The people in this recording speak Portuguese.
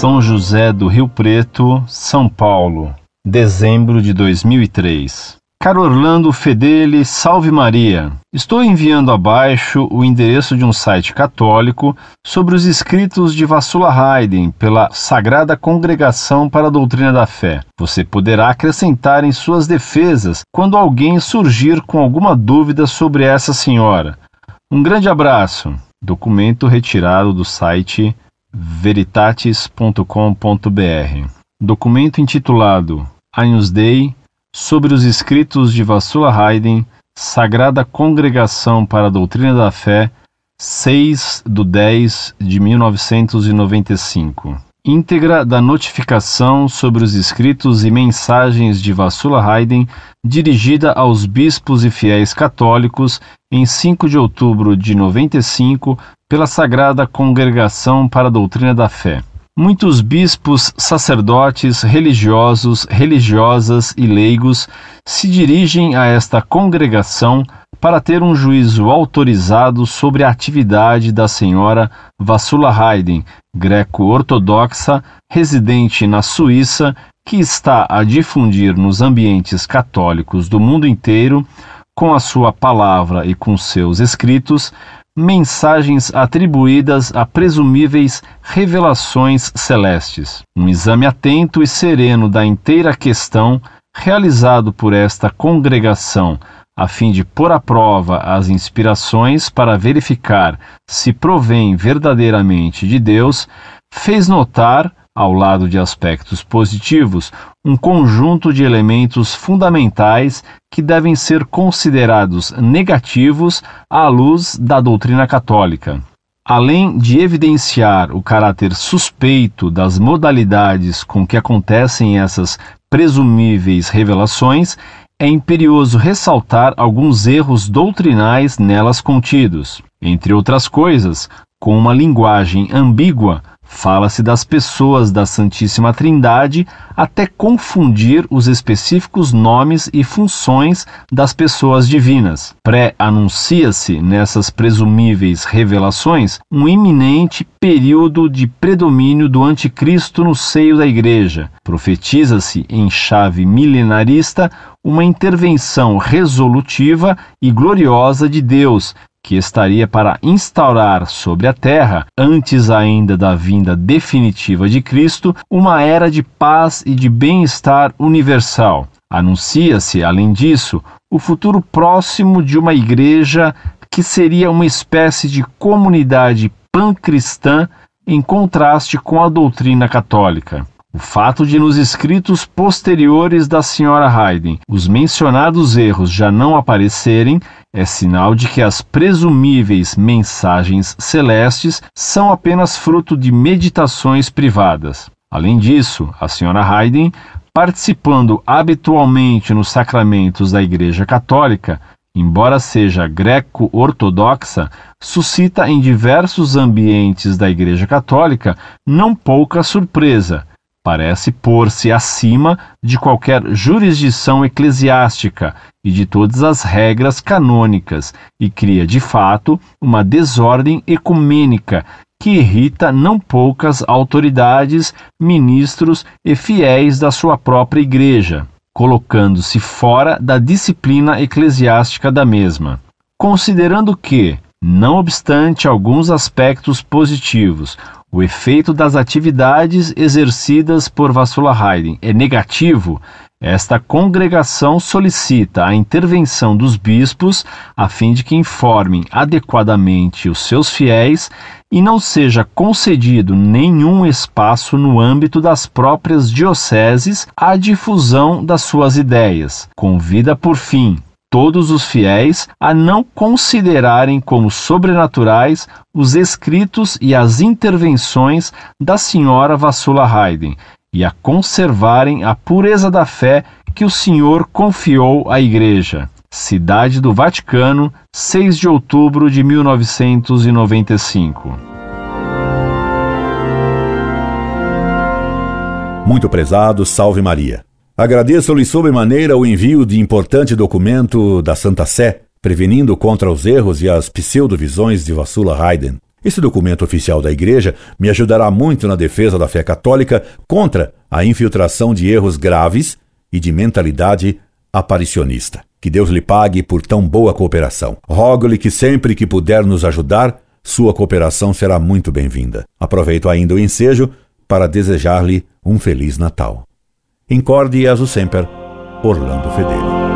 São José do Rio Preto, São Paulo, dezembro de 2003. Caro Orlando Fedeli, salve Maria. Estou enviando abaixo o endereço de um site católico sobre os escritos de Vassula Haydn pela Sagrada Congregação para a Doutrina da Fé. Você poderá acrescentar em suas defesas quando alguém surgir com alguma dúvida sobre essa senhora. Um grande abraço. Documento retirado do site veritatis.com.br. Documento intitulado Agnus Dei sobre os escritos de Vassula Haydn, Sagrada Congregação para a Doutrina da Fé, 6 de 10 de 1995. Íntegra da notificação sobre os escritos e mensagens de Vassula Haydn, dirigida aos bispos e fiéis católicos em 5 de outubro de 95 pela Sagrada Congregação para a Doutrina da Fé. Muitos bispos, sacerdotes, religiosos, religiosas e leigos se dirigem a esta congregação para ter um juízo autorizado sobre a atividade da senhora Vassula Haydn, greco-ortodoxa, residente na Suíça, que está a difundir nos ambientes católicos do mundo inteiro, com a sua palavra e com seus escritos, mensagens atribuídas a presumíveis revelações celestes. Um exame atento e sereno da inteira questão, realizado por esta congregação, a fim de pôr à prova as inspirações para verificar se provém verdadeiramente de Deus, fez notar ao lado de aspectos positivos, um conjunto de elementos fundamentais que devem ser considerados negativos à luz da doutrina católica. Além de evidenciar o caráter suspeito das modalidades com que acontecem essas presumíveis revelações, é imperioso ressaltar alguns erros doutrinais nelas contidos. Entre outras coisas, com uma linguagem ambígua, Fala-se das pessoas da Santíssima Trindade até confundir os específicos nomes e funções das pessoas divinas. Pré-anuncia-se nessas presumíveis revelações um iminente período de predomínio do Anticristo no seio da Igreja. Profetiza-se em chave milenarista uma intervenção resolutiva e gloriosa de Deus que estaria para instaurar sobre a terra, antes ainda da vinda definitiva de Cristo, uma era de paz e de bem-estar universal. Anuncia-se, além disso, o futuro próximo de uma igreja que seria uma espécie de comunidade pancristã em contraste com a doutrina católica. O fato de nos escritos posteriores da senhora Haydn os mencionados erros já não aparecerem é sinal de que as presumíveis mensagens celestes são apenas fruto de meditações privadas. Além disso, a senhora Haydn, participando habitualmente nos sacramentos da Igreja Católica, embora seja greco-ortodoxa, suscita em diversos ambientes da Igreja Católica não pouca surpresa parece pôr-se acima de qualquer jurisdição eclesiástica e de todas as regras canônicas e cria, de fato, uma desordem ecumênica que irrita não poucas autoridades, ministros e fiéis da sua própria igreja, colocando-se fora da disciplina eclesiástica da mesma. Considerando que, não obstante alguns aspectos positivos, o efeito das atividades exercidas por Vassula Haydn é negativo, esta congregação solicita a intervenção dos bispos a fim de que informem adequadamente os seus fiéis e não seja concedido nenhum espaço no âmbito das próprias dioceses à difusão das suas ideias. Convida, por fim, todos os fiéis a não considerarem como sobrenaturais os escritos e as intervenções da senhora Vassula Haydn e a conservarem a pureza da fé que o Senhor confiou à Igreja. Cidade do Vaticano, 6 de outubro de 1995. Muito prezado, salve Maria. Agradeço-lhe sobremaneira o envio de importante documento da Santa Sé, prevenindo contra os erros e as pseudovisões de Vassula Haydn. Esse documento oficial da Igreja me ajudará muito na defesa da fé católica contra a infiltração de erros graves e de mentalidade aparicionista. Que Deus lhe pague por tão boa cooperação. Rogo-lhe que sempre que puder nos ajudar, sua cooperação será muito bem-vinda. Aproveito ainda o ensejo para desejar-lhe um feliz Natal. Incorde e aso sempre, Orlando Fedeli.